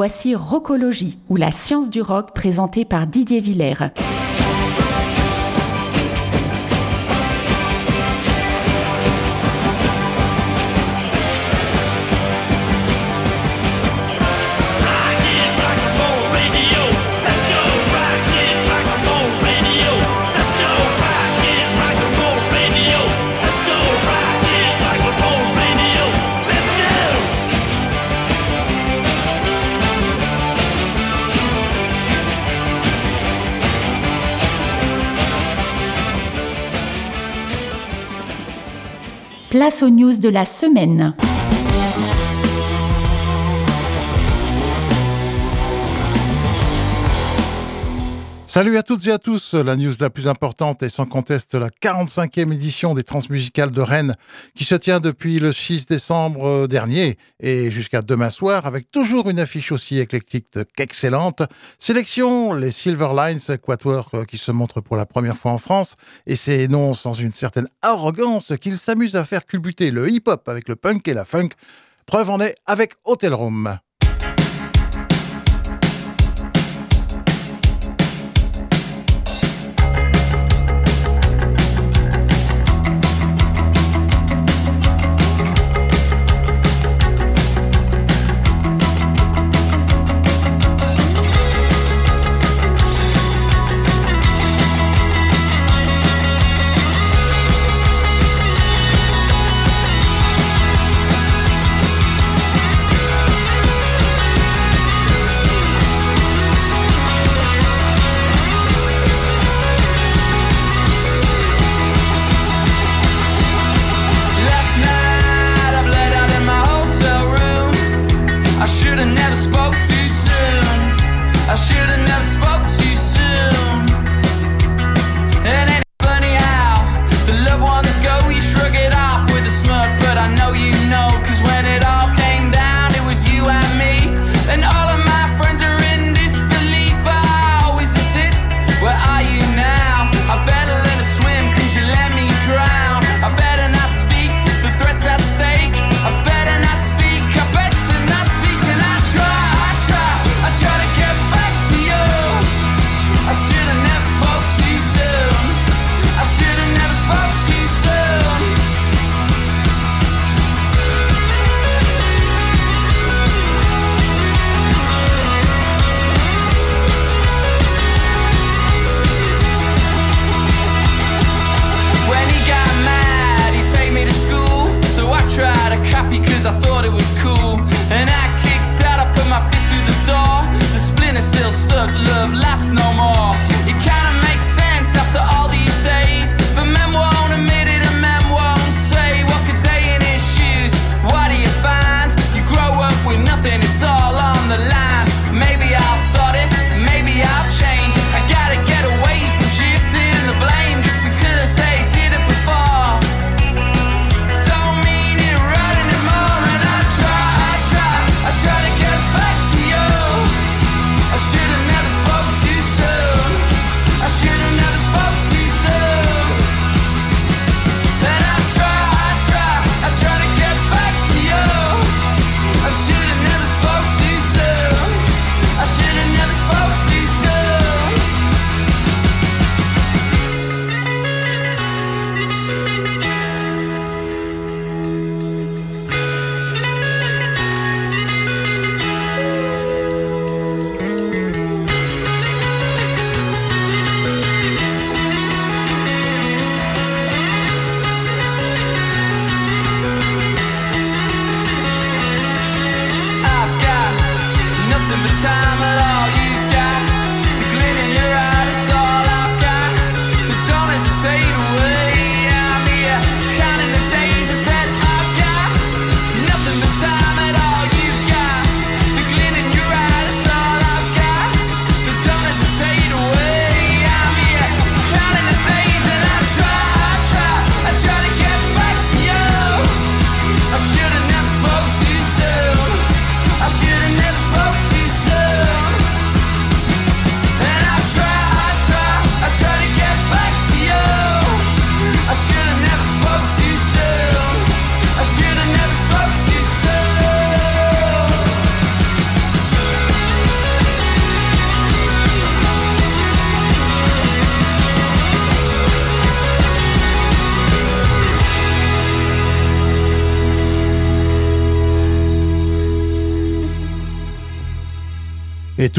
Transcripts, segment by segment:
voici Rockologie, ou la science du rock présentée par Didier Villers. Place aux news de la semaine. Salut à toutes et à tous, la news la plus importante est sans conteste la 45e édition des Transmusicales de Rennes qui se tient depuis le 6 décembre dernier et jusqu'à demain soir avec toujours une affiche aussi éclectique qu'excellente. Sélection, les Silver Lines Quatuor qui se montrent pour la première fois en France et c'est non sans une certaine arrogance qu'ils s'amusent à faire culbuter le hip-hop avec le punk et la funk. Preuve en est avec Hotel Room. Spoke to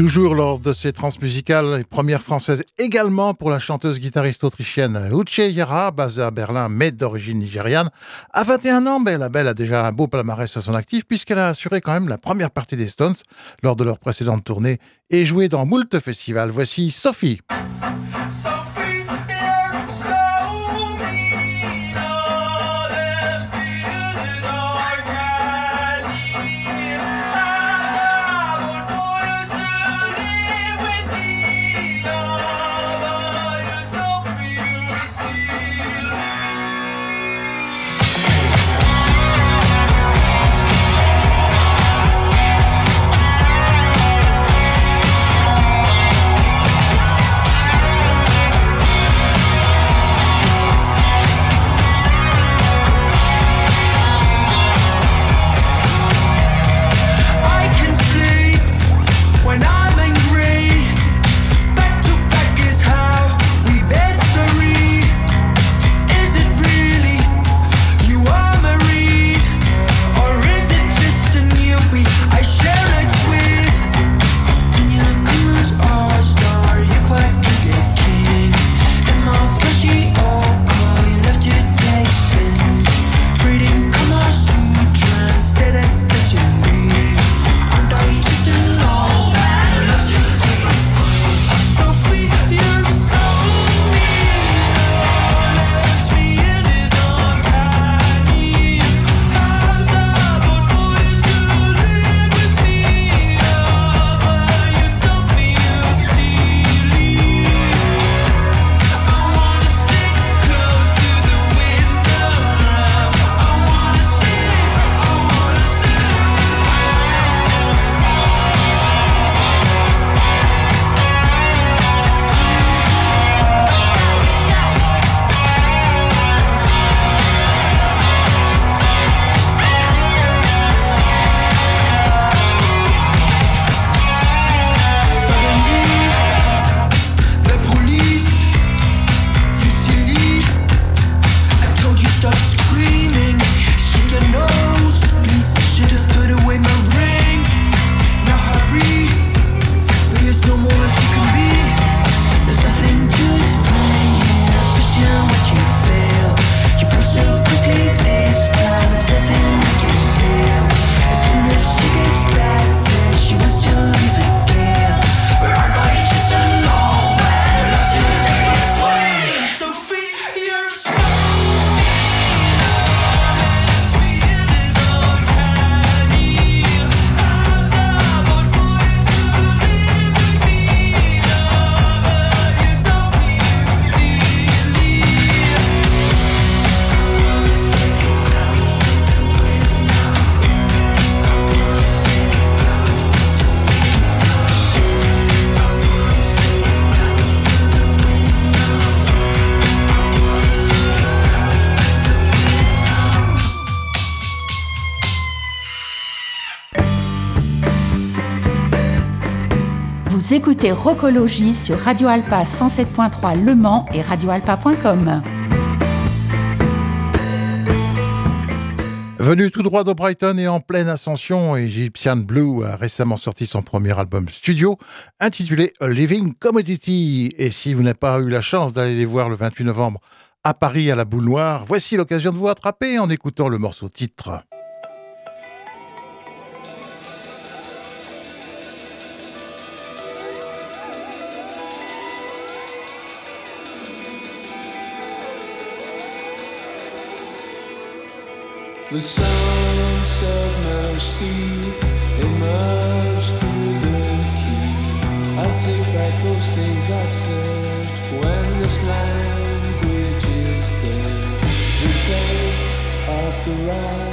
toujours lors de ces transmusicales, les premières françaises également pour la chanteuse guitariste autrichienne Uche Yara, basée à Berlin mais d'origine nigériane. À 21 ans, ben, la belle a déjà un beau palmarès à son actif puisqu'elle a assuré quand même la première partie des Stones lors de leur précédente tournée et joué dans moult festivals. Voici Sophie. Écoutez Rocologie sur Radio Alpa 107.3 Le Mans et radioalpa.com. Venu tout droit de Brighton et en pleine ascension, Egyptian Blue a récemment sorti son premier album studio intitulé A Living Commodity. Et si vous n'avez pas eu la chance d'aller les voir le 28 novembre à Paris à la Boule Noire, voici l'occasion de vous attraper en écoutant le morceau titre. Take back those things I said language is dead. The ride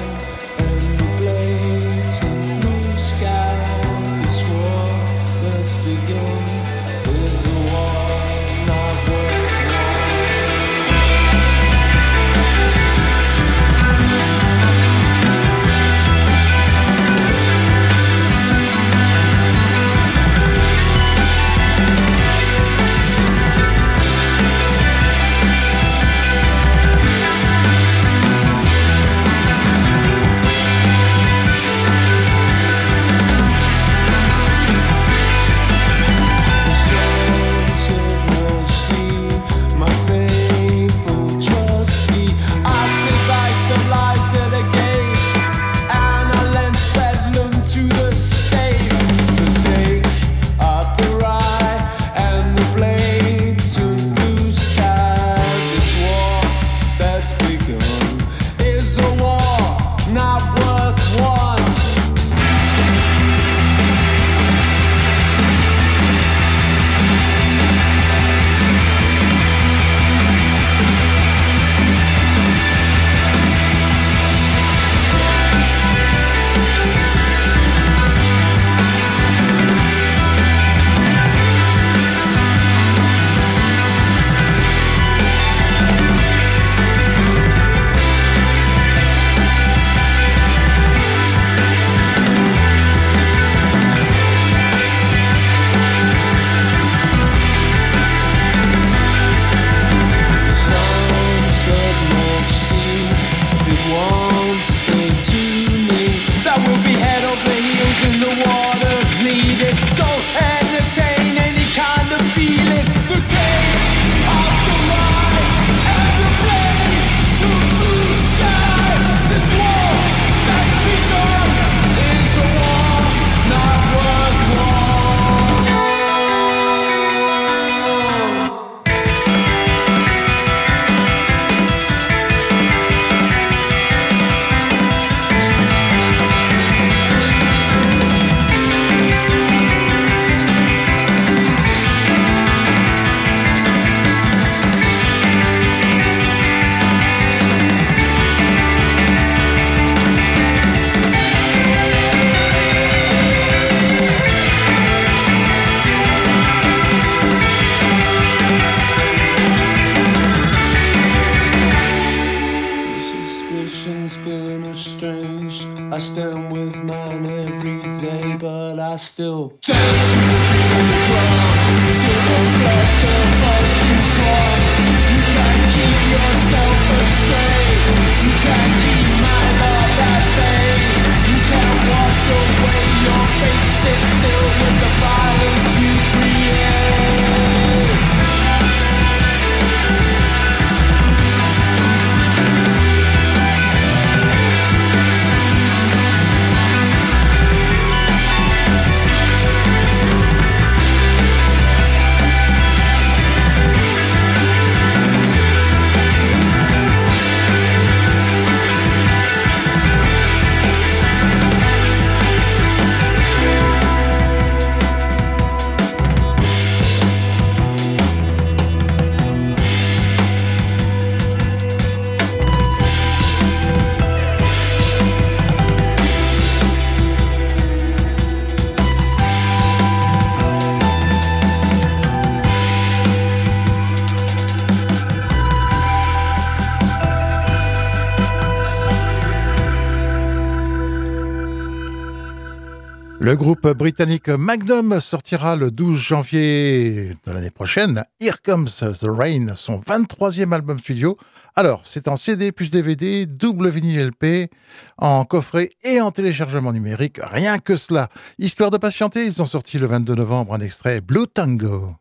Le groupe britannique Magnum sortira le 12 janvier de l'année prochaine Here Comes the Rain, son 23e album studio. Alors, c'est en CD plus DVD, double vinyle LP, en coffret et en téléchargement numérique, rien que cela. Histoire de patienter, ils ont sorti le 22 novembre un extrait Blue Tango.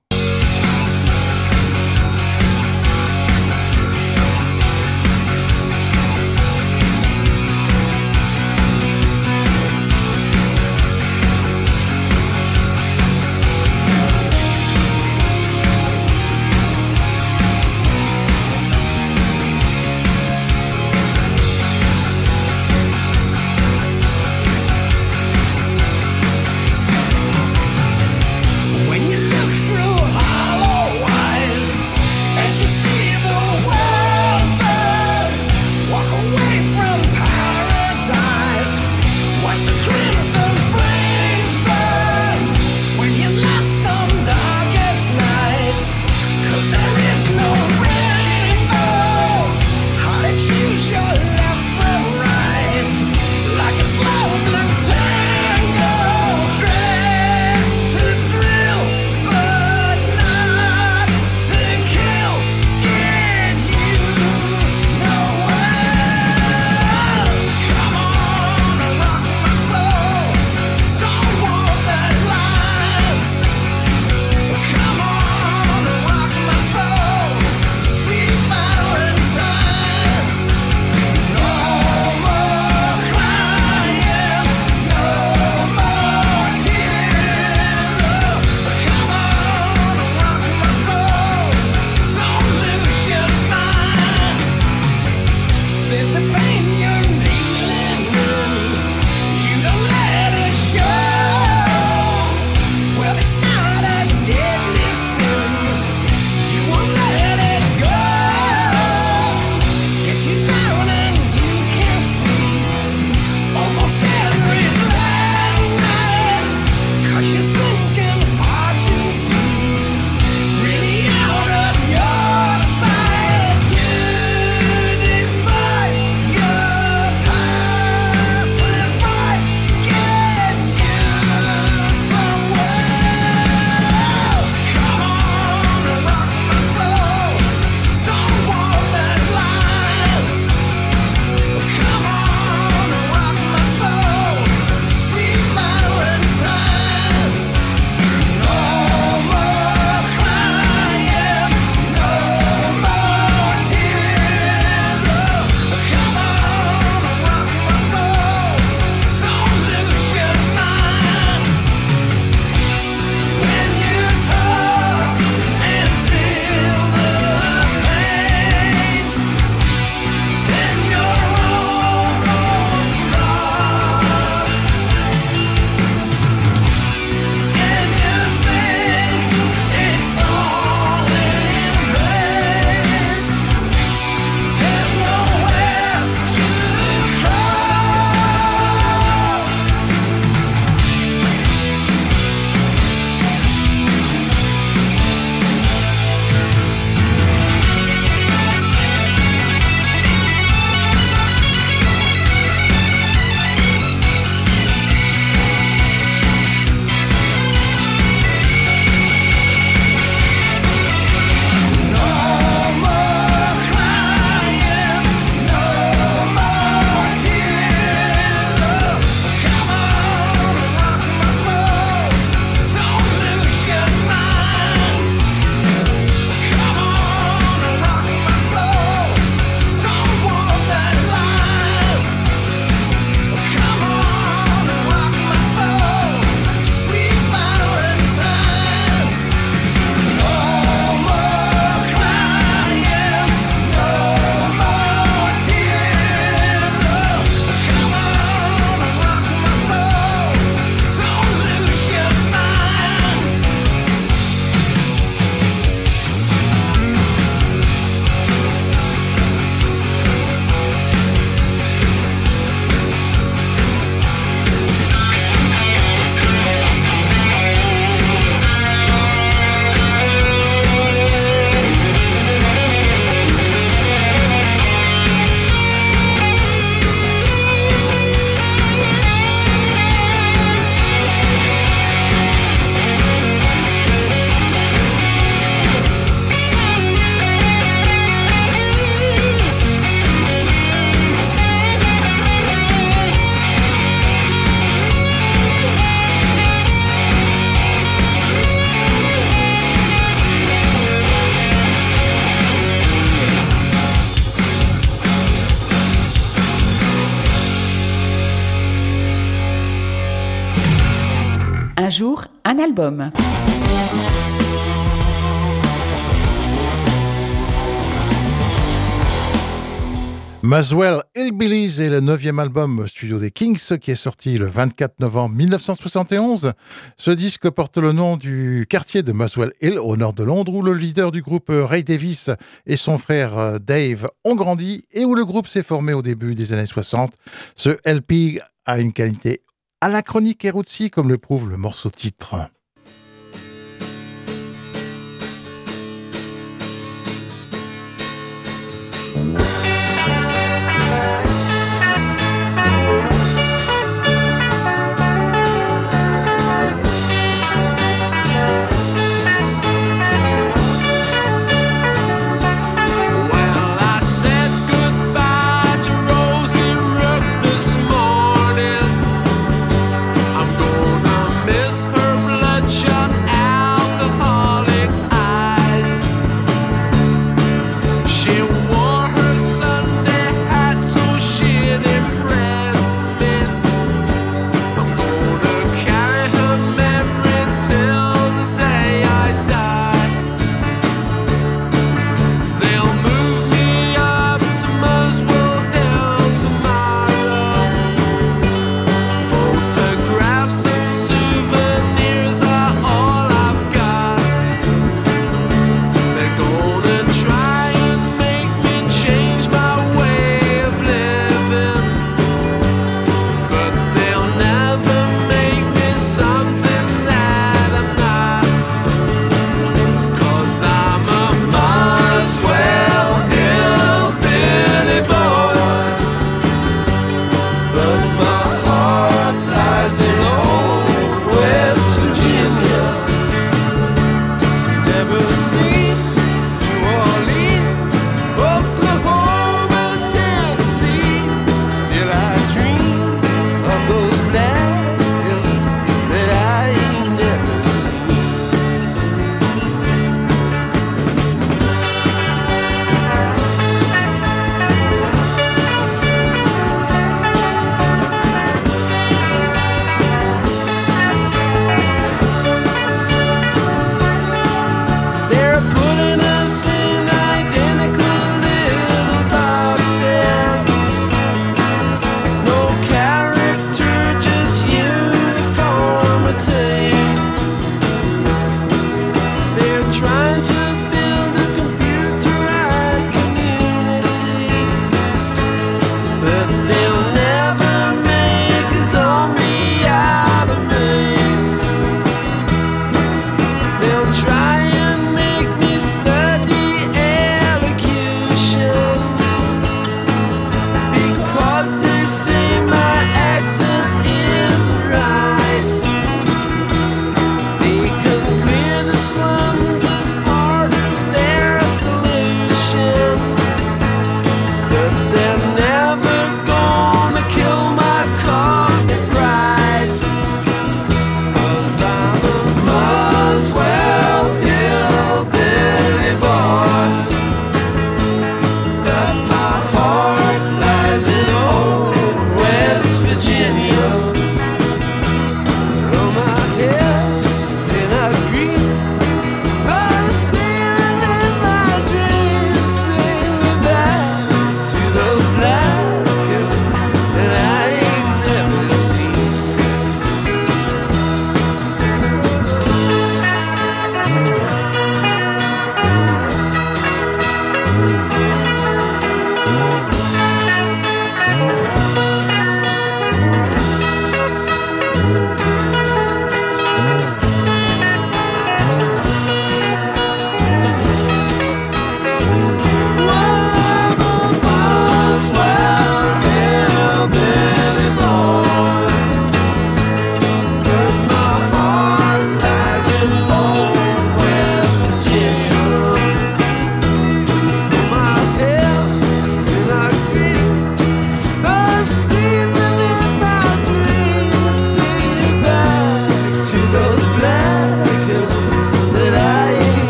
Album. Maswell Hillbillies est le neuvième album studio des Kings qui est sorti le 24 novembre 1971. Ce disque porte le nom du quartier de Maswell Hill au nord de Londres où le leader du groupe Ray Davis et son frère euh, Dave ont grandi et où le groupe s'est formé au début des années 60. Ce LP a une qualité anachronique et rootsy comme le prouve le morceau titre.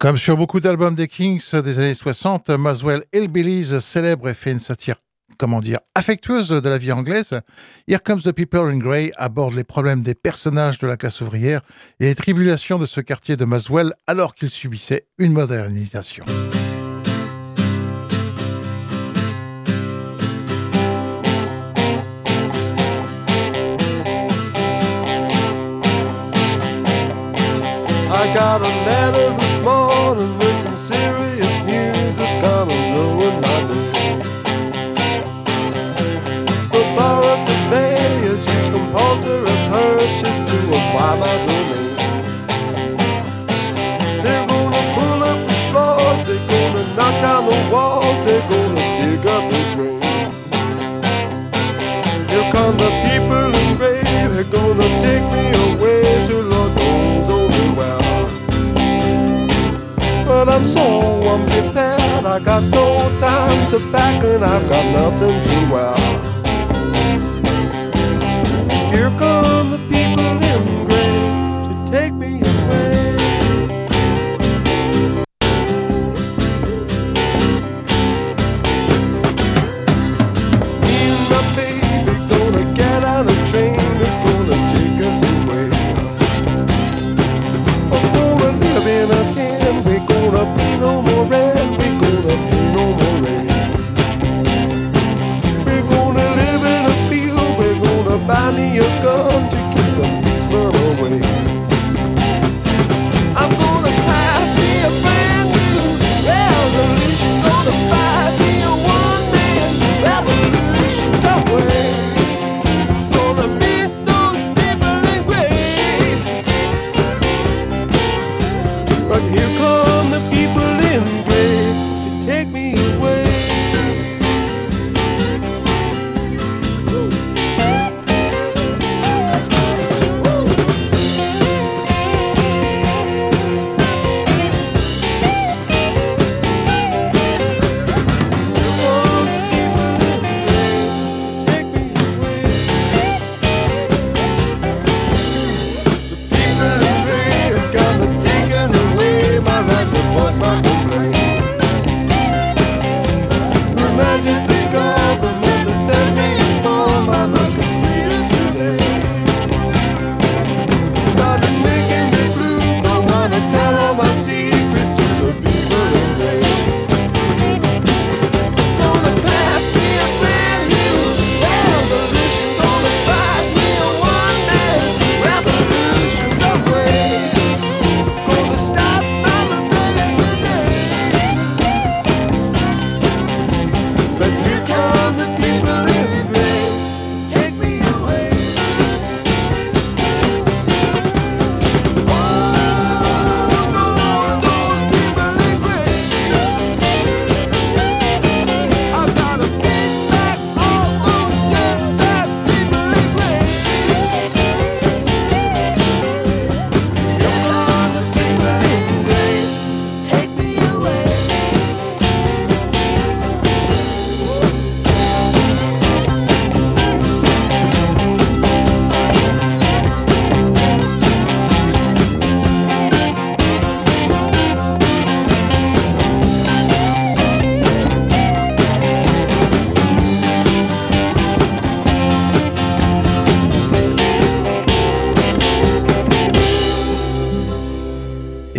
Comme sur beaucoup d'albums des Kings des années 60, Maswell Hillbillies célèbre et fait une satire, comment dire, affectueuse de la vie anglaise. Here Comes the People in Grey aborde les problèmes des personnages de la classe ouvrière et les tribulations de ce quartier de Maswell alors qu'il subissait une modernisation. I got a letter this morning with some serious so unprepared, I got no time to pack and I've got nothing to wear.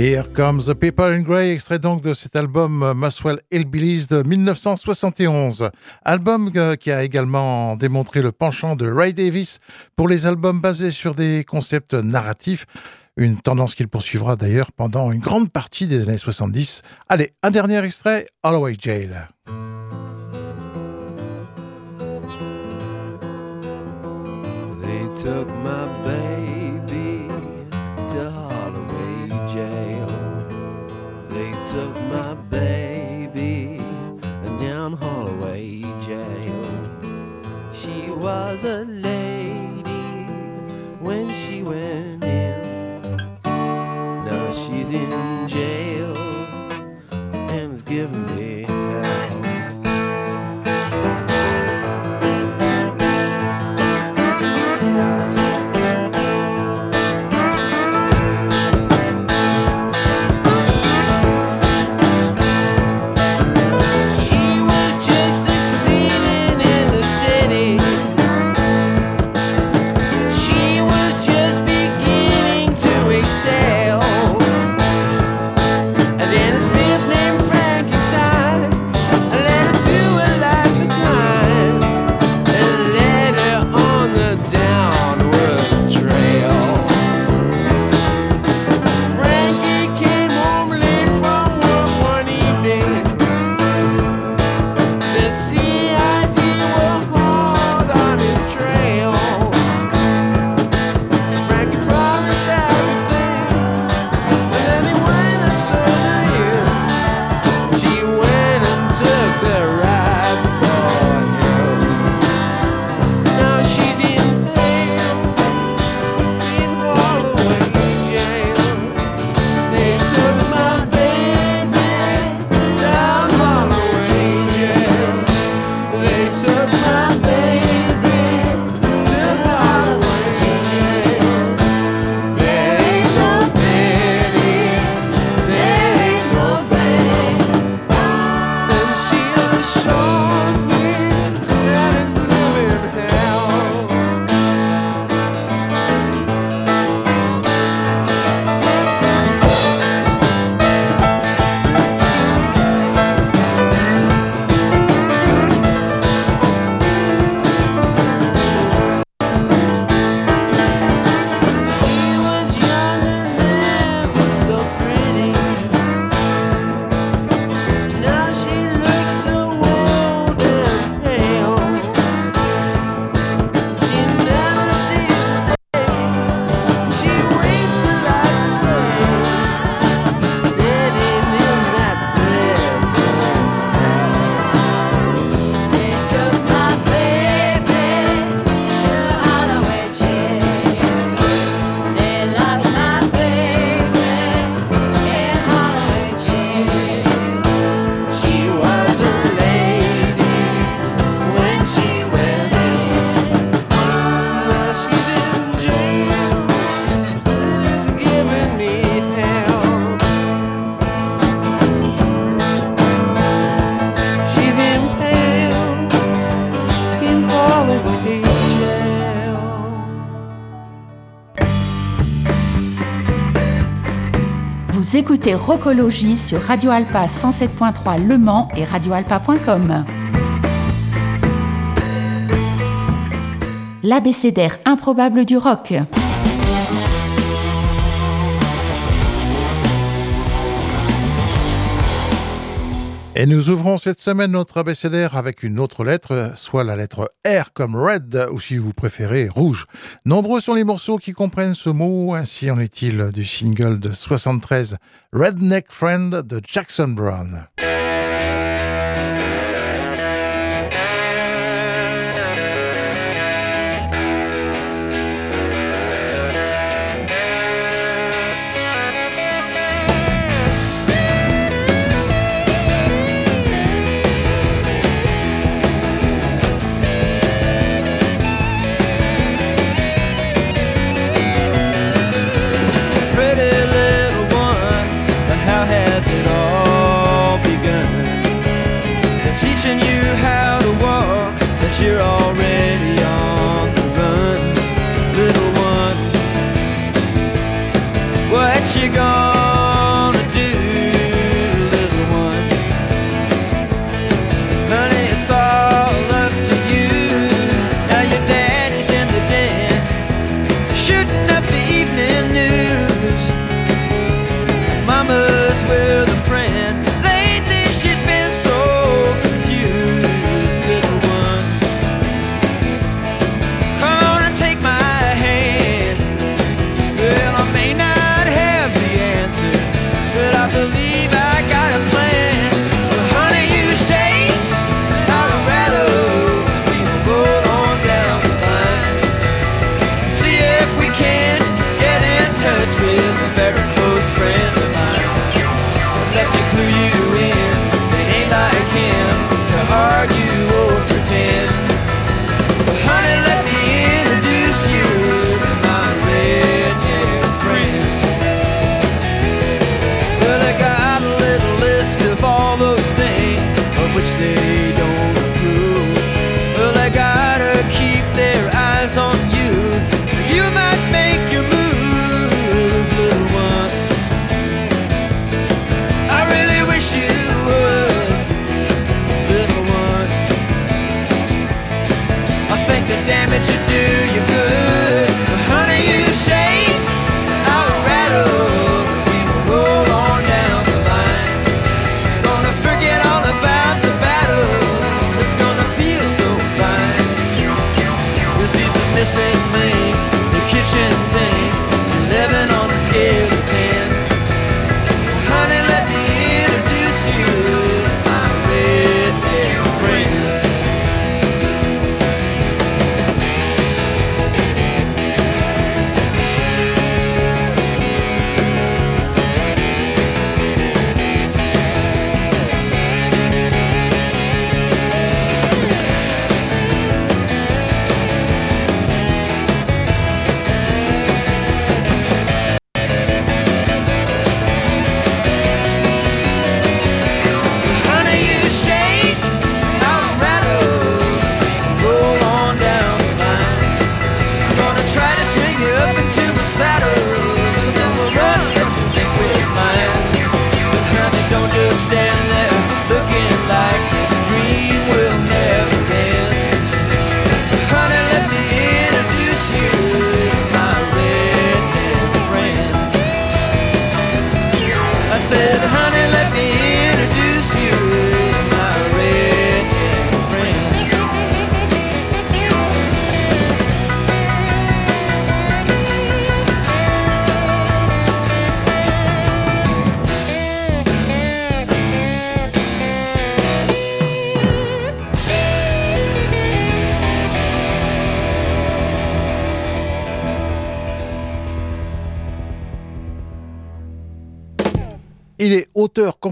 Here Comes the People in Grey, extrait donc de cet album euh, Muswell Hillbillies de 1971. Album euh, qui a également démontré le penchant de Ray Davis pour les albums basés sur des concepts narratifs. Une tendance qu'il poursuivra d'ailleurs pendant une grande partie des années 70. Allez, un dernier extrait, Holloway Jail. They took my was a lady when she went in. Now she's in jail and is giving écoutez Rocologie sur Radio Alpa 107.3 Le Mans et radioalpa.com. L'abécédaire improbable du rock. Et nous ouvrons cette semaine notre abécédaire avec une autre lettre, soit la lettre R comme red, ou si vous préférez, rouge. Nombreux sont les morceaux qui comprennent ce mot, ainsi en est-il du single de 73 Redneck Friend de Jackson Brown.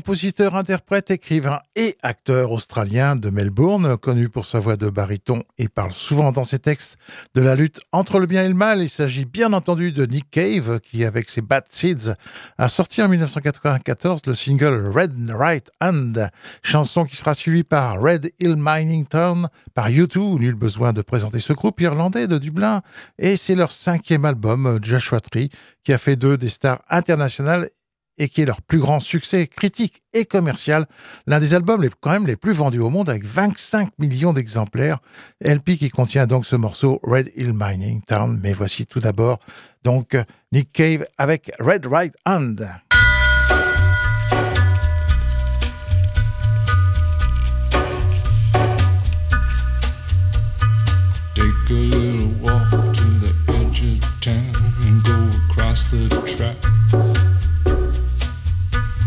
Compositeur, interprète, écrivain et acteur australien de Melbourne, connu pour sa voix de baryton et parle souvent dans ses textes de la lutte entre le bien et le mal. Il s'agit bien entendu de Nick Cave, qui, avec ses Bad Seeds, a sorti en 1994 le single Red Right Hand, chanson qui sera suivie par Red Hill Mining Town, par U2, nul besoin de présenter ce groupe irlandais de Dublin, et c'est leur cinquième album, Joshua Tree, qui a fait d'eux des stars internationales et qui est leur plus grand succès critique et commercial, l'un des albums les, quand même les plus vendus au monde avec 25 millions d'exemplaires. LP qui contient donc ce morceau Red Hill Mining Town. Mais voici tout d'abord donc Nick Cave avec Red Right Hand. Take a little walk to the edge of town and go across the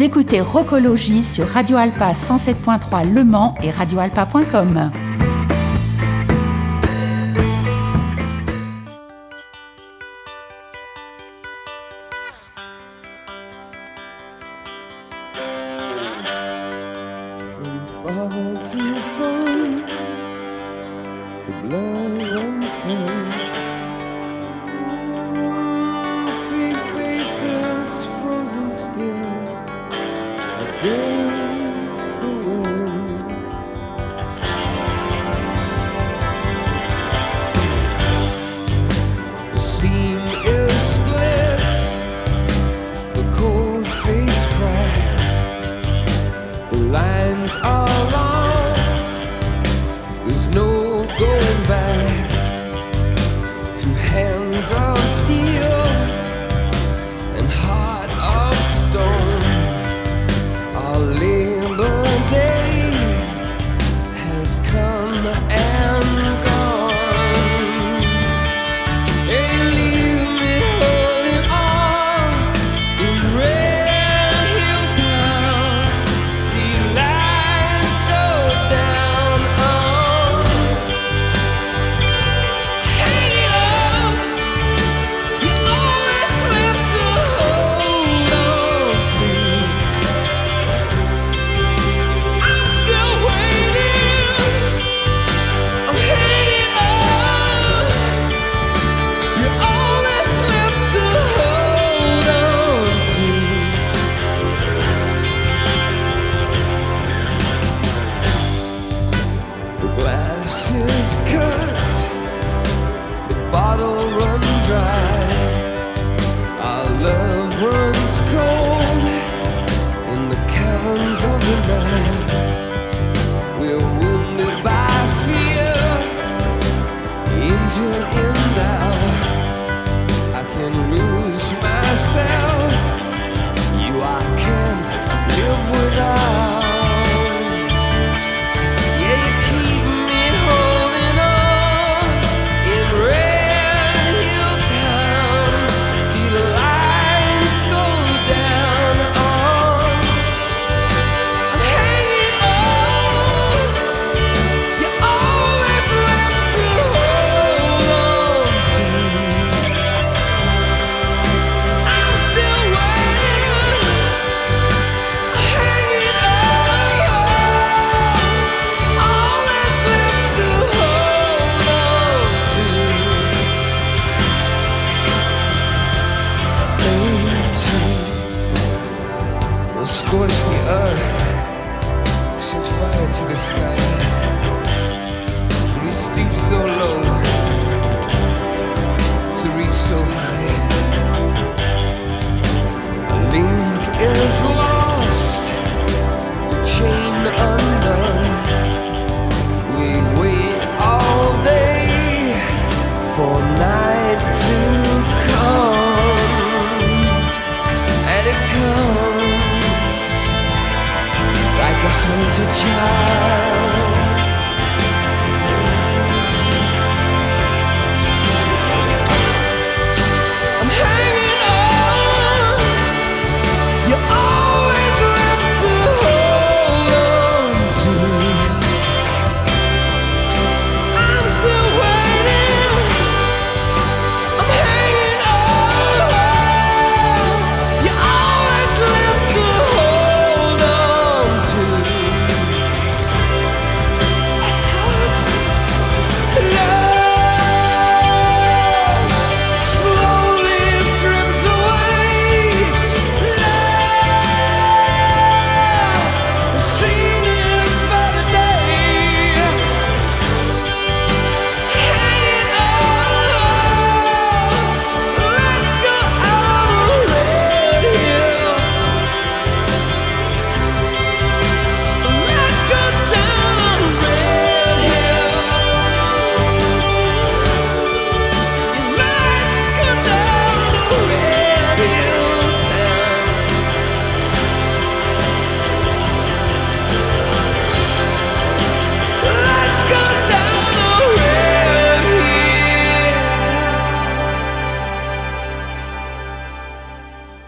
Écoutez Rocologie sur Radio Alpa 107.3 Le Mans et radioalpa.com.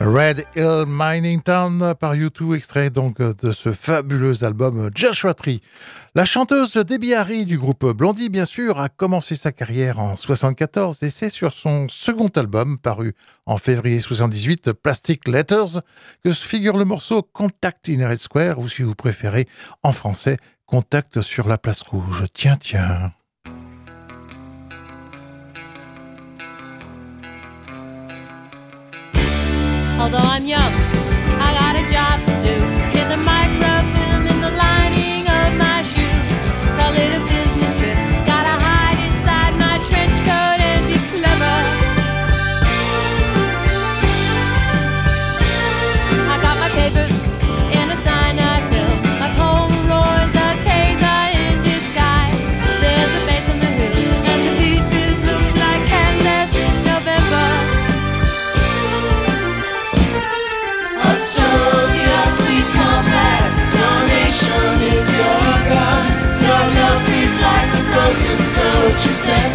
Red Hill Mining Town par U2, extrait donc de ce fabuleux album Joshua Tree. La chanteuse Debbie Harry du groupe Blondie, bien sûr, a commencé sa carrière en 74 et c'est sur son second album, paru en février 78, Plastic Letters, que figure le morceau Contact in Red Square, ou si vous préférez, en français, Contact sur la place rouge. Tiens, tiens. Although I'm young, I got a job to do. said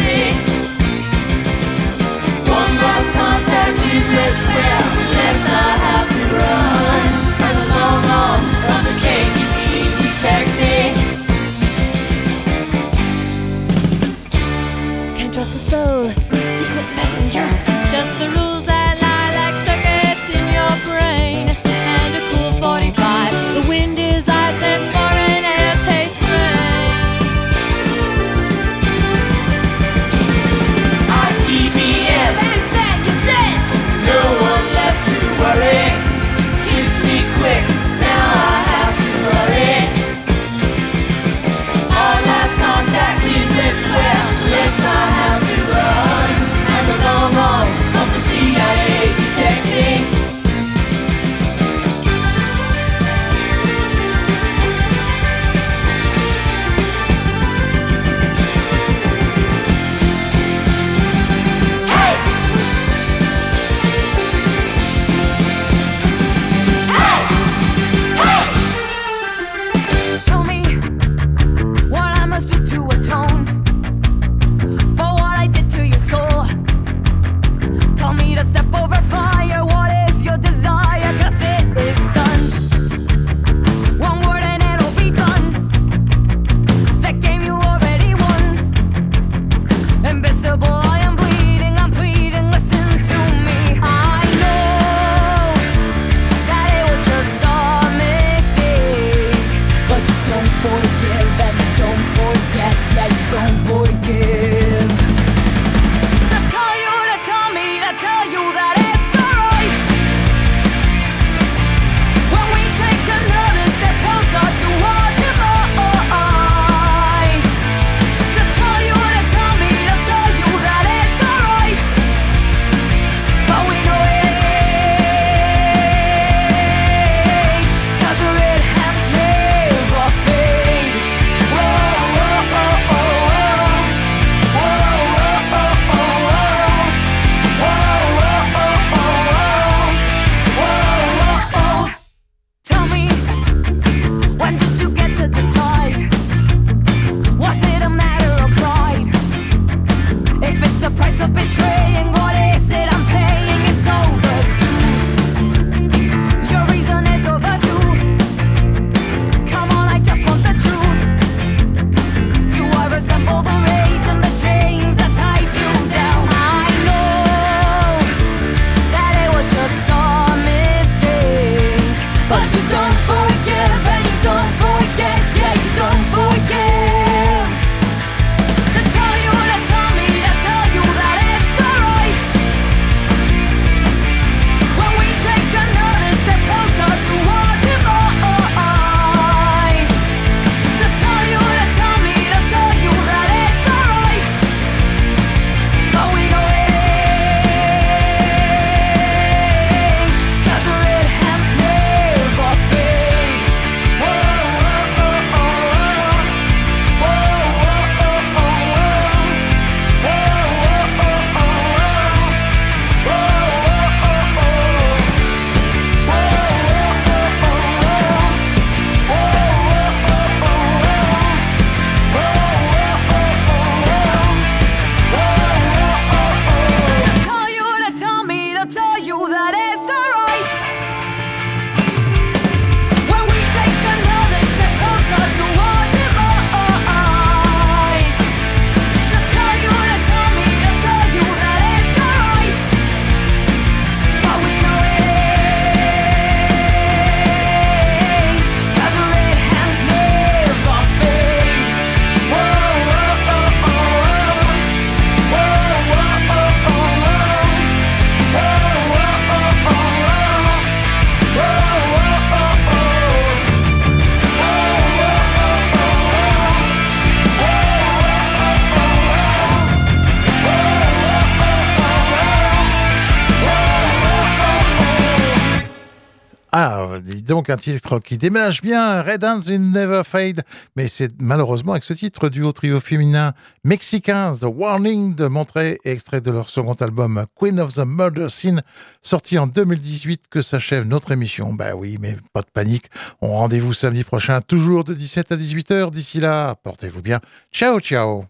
un titre qui déménage bien, Red Hands in Never Fade, mais c'est malheureusement avec ce titre du trio féminin mexicain The Warning de Montré, extrait de leur second album Queen of the Murder Scene, sorti en 2018, que s'achève notre émission. Bah oui, mais pas de panique, on rendez-vous samedi prochain, toujours de 17 à 18h. D'ici là, portez-vous bien. Ciao, ciao